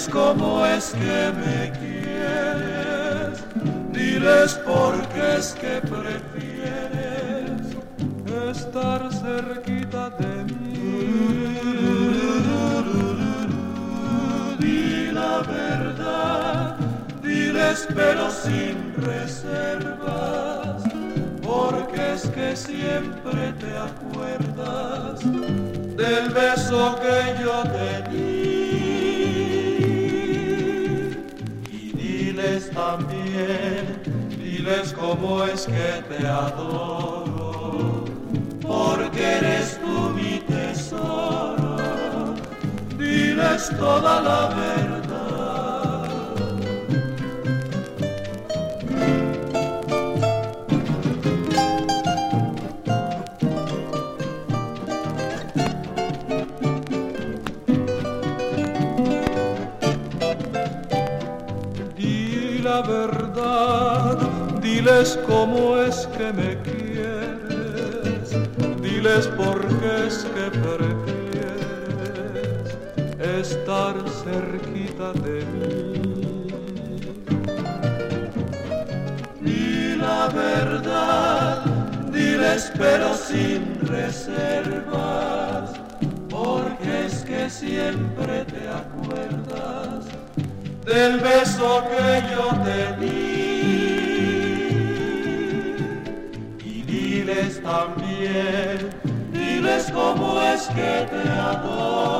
diles cómo es que me quieres, diles por qué es que prefieres estar cerquita de mí. Di la verdad, diles pero sin reservas, porque es que siempre te acuerdas del beso que yo te di. Diles también, diles cómo es que te adoro, porque eres tú mi tesoro. Diles toda la verdad. Verdad, diles cómo es que me quieres, diles por qué es que prefieres estar cerquita de mí. Di la verdad, diles pero sin reservas, porque es que siempre te acuerdas del beso que yo te di. Y diles también, diles cómo es que te adoro,